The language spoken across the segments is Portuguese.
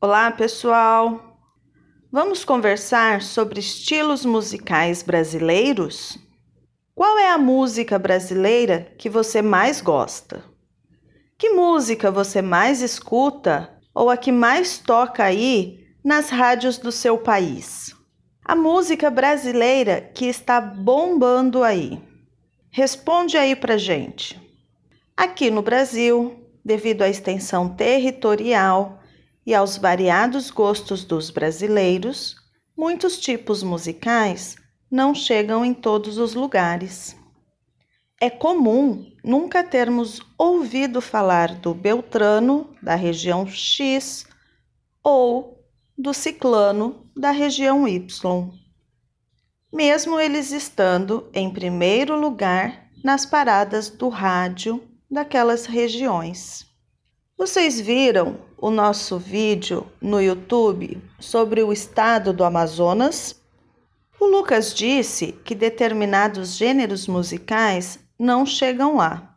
Olá, pessoal! Vamos conversar sobre estilos musicais brasileiros? Qual é a música brasileira que você mais gosta? Que música você mais escuta ou a que mais toca aí nas rádios do seu país? A música brasileira que está bombando aí. Responde aí pra gente. Aqui no Brasil, devido à extensão territorial, e aos variados gostos dos brasileiros, muitos tipos musicais não chegam em todos os lugares. É comum nunca termos ouvido falar do Beltrano, da região X, ou do Ciclano, da região Y, mesmo eles estando em primeiro lugar nas paradas do rádio daquelas regiões. Vocês viram o nosso vídeo no YouTube sobre o estado do Amazonas, o Lucas disse que determinados gêneros musicais não chegam lá.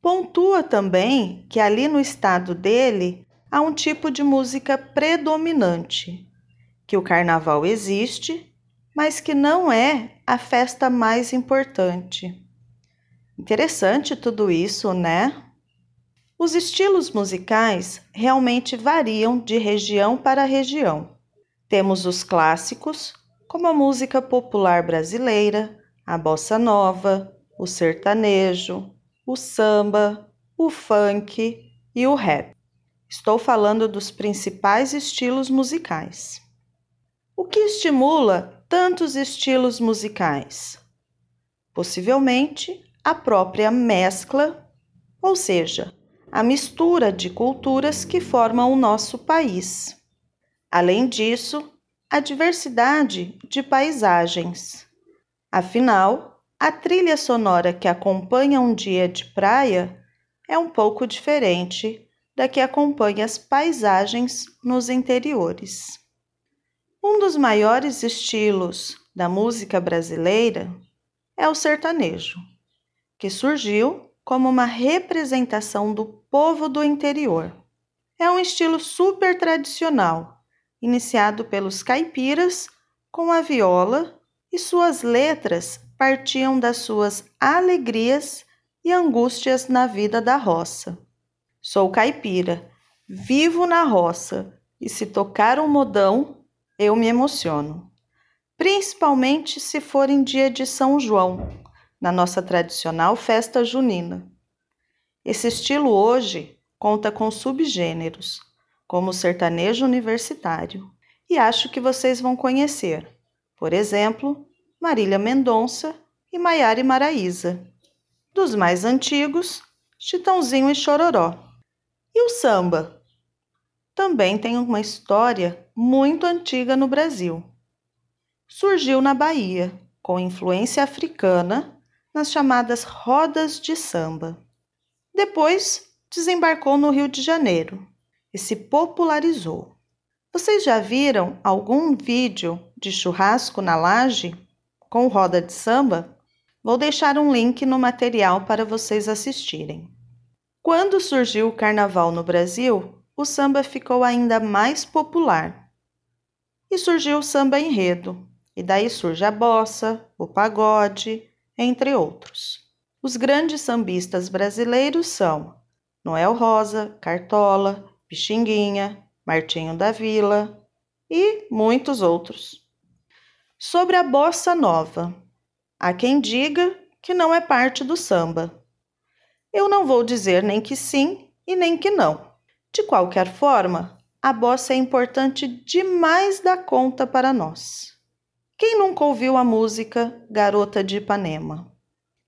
Pontua também que ali no estado dele há um tipo de música predominante, que o carnaval existe, mas que não é a festa mais importante. Interessante tudo isso, né? Os estilos musicais realmente variam de região para região. Temos os clássicos, como a música popular brasileira, a bossa nova, o sertanejo, o samba, o funk e o rap. Estou falando dos principais estilos musicais. O que estimula tantos estilos musicais? Possivelmente a própria mescla, ou seja, a mistura de culturas que formam o nosso país. Além disso, a diversidade de paisagens. Afinal, a trilha sonora que acompanha um dia de praia é um pouco diferente da que acompanha as paisagens nos interiores. Um dos maiores estilos da música brasileira é o sertanejo, que surgiu como uma representação do povo do interior. É um estilo super tradicional, iniciado pelos caipiras com a viola, e suas letras partiam das suas alegrias e angústias na vida da roça. Sou caipira, vivo na roça, e se tocar um modão, eu me emociono. Principalmente se for em dia de São João, na nossa tradicional festa junina. Esse estilo hoje conta com subgêneros, como o sertanejo universitário, e acho que vocês vão conhecer, por exemplo, Marília Mendonça e Maiara Maraíza. Dos mais antigos, Chitãozinho e Chororó. E o samba? Também tem uma história muito antiga no Brasil. Surgiu na Bahia, com influência africana nas chamadas rodas de samba. Depois desembarcou no Rio de Janeiro e se popularizou. Vocês já viram algum vídeo de churrasco na laje com roda de samba? Vou deixar um link no material para vocês assistirem. Quando surgiu o carnaval no Brasil, o samba ficou ainda mais popular. E surgiu o samba enredo, e daí surge a bossa, o pagode, entre outros. Os grandes sambistas brasileiros são Noel Rosa, Cartola, Pixinguinha, Martinho da Vila e muitos outros. Sobre a bossa nova, há quem diga que não é parte do samba. Eu não vou dizer nem que sim e nem que não. De qualquer forma, a bossa é importante demais da conta para nós. Quem nunca ouviu a música Garota de Ipanema?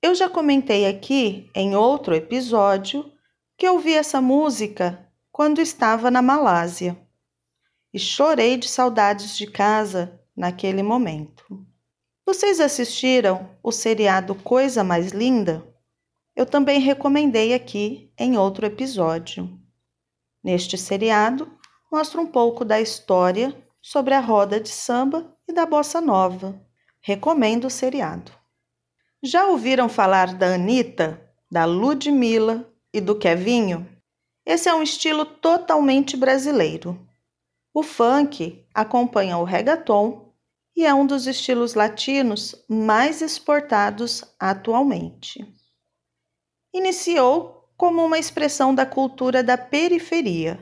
Eu já comentei aqui em outro episódio que ouvi essa música quando estava na Malásia e chorei de saudades de casa naquele momento. Vocês assistiram o seriado Coisa Mais Linda? Eu também recomendei aqui em outro episódio. Neste seriado, mostra um pouco da história sobre a roda de samba e da bossa nova. Recomendo o seriado. Já ouviram falar da Anitta, da Ludmilla e do Kevinho? Esse é um estilo totalmente brasileiro. O funk acompanha o reggaeton e é um dos estilos latinos mais exportados atualmente. Iniciou como uma expressão da cultura da periferia,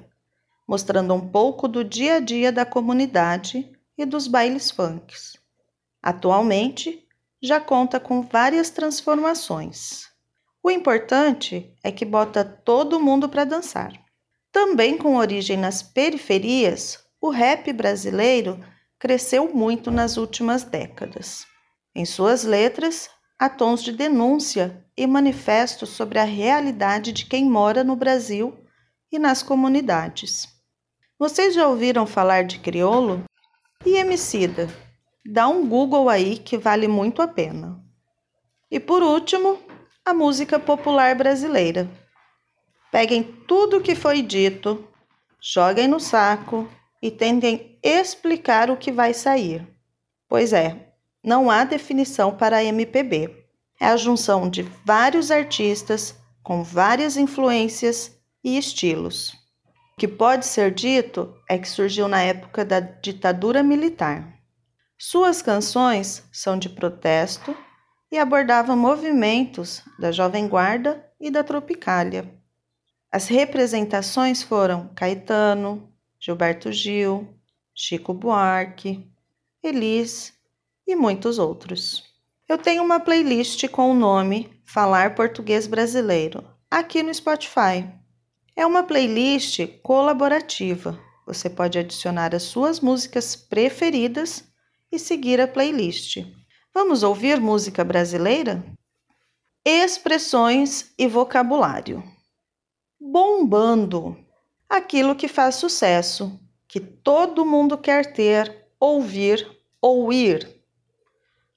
mostrando um pouco do dia a dia da comunidade e dos bailes funks. Atualmente, já conta com várias transformações. O importante é que bota todo mundo para dançar. Também com origem nas periferias, o rap brasileiro cresceu muito nas últimas décadas. Em suas letras, há tons de denúncia e manifestos sobre a realidade de quem mora no Brasil e nas comunidades. Vocês já ouviram falar de criolo? E Emicida? Dá um Google aí que vale muito a pena. E por último, a música popular brasileira. Peguem tudo o que foi dito, joguem no saco e tentem explicar o que vai sair. Pois é, não há definição para a MPB. É a junção de vários artistas com várias influências e estilos. Que pode ser dito é que surgiu na época da ditadura militar. Suas canções são de protesto e abordavam movimentos da Jovem Guarda e da Tropicália. As representações foram Caetano, Gilberto Gil, Chico Buarque, Elis e muitos outros. Eu tenho uma playlist com o nome Falar Português Brasileiro aqui no Spotify. É uma playlist colaborativa. Você pode adicionar as suas músicas preferidas e seguir a playlist. Vamos ouvir música brasileira? Expressões e vocabulário. Bombando aquilo que faz sucesso, que todo mundo quer ter, ouvir ou ir.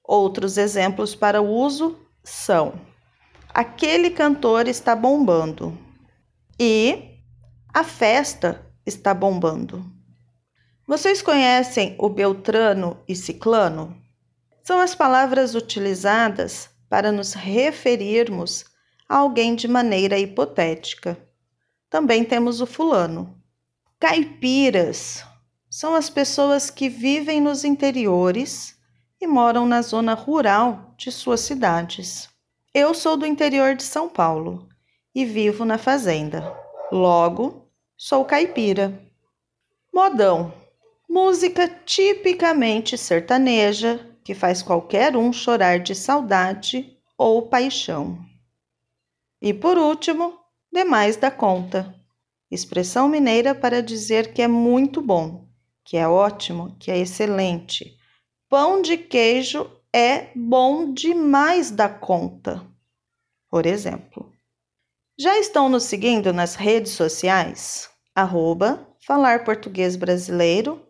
Outros exemplos para uso são: aquele cantor está bombando e a festa está bombando. Vocês conhecem o Beltrano e Ciclano? São as palavras utilizadas para nos referirmos a alguém de maneira hipotética. Também temos o fulano. Caipiras são as pessoas que vivem nos interiores e moram na zona rural de suas cidades. Eu sou do interior de São Paulo e vivo na fazenda. Logo, sou caipira. Modão. Música tipicamente sertaneja que faz qualquer um chorar de saudade ou paixão. E por último, demais da conta. Expressão mineira para dizer que é muito bom, que é ótimo, que é excelente. Pão de queijo é bom demais da conta. Por exemplo. Já estão nos seguindo nas redes sociais? Arroba Falar Português Brasileiro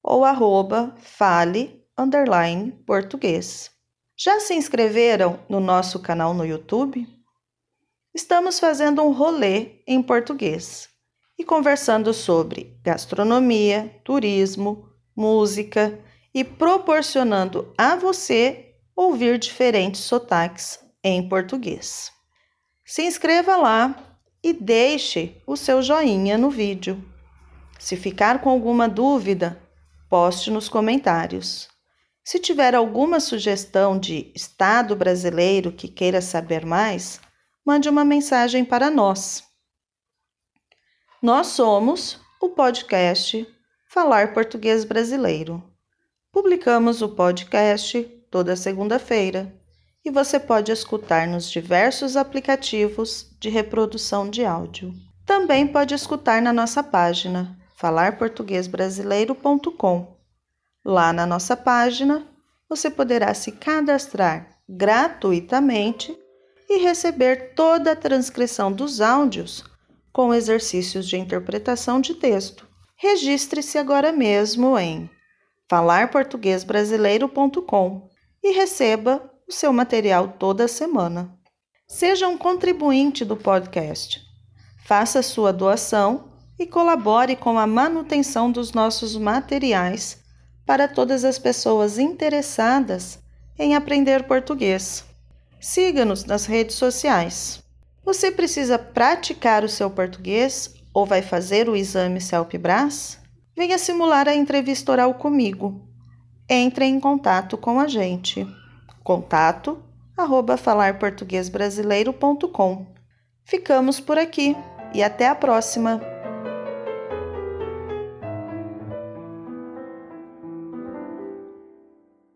ou arroba Fale underline Português. Já se inscreveram no nosso canal no YouTube? Estamos fazendo um rolê em português e conversando sobre gastronomia, turismo, música e proporcionando a você ouvir diferentes sotaques em português. Se inscreva lá e deixe o seu joinha no vídeo. Se ficar com alguma dúvida, poste nos comentários. Se tiver alguma sugestão de estado brasileiro que queira saber mais, mande uma mensagem para nós. Nós somos o podcast Falar Português Brasileiro. Publicamos o podcast toda segunda-feira e você pode escutar nos diversos aplicativos de reprodução de áudio. Também pode escutar na nossa página falarportuguesbrasileiro.com. Lá na nossa página, você poderá se cadastrar gratuitamente e receber toda a transcrição dos áudios com exercícios de interpretação de texto. Registre-se agora mesmo em falarportuguesbrasileiro.com e receba seu material toda semana. Seja um contribuinte do podcast. Faça sua doação e colabore com a manutenção dos nossos materiais para todas as pessoas interessadas em aprender português. Siga-nos nas redes sociais. Você precisa praticar o seu português ou vai fazer o exame CELPE-BRAS? venha simular a entrevista oral comigo. Entre em contato com a gente. Contato arroba falarportuguesbrasileiro.com. Ficamos por aqui e até a próxima!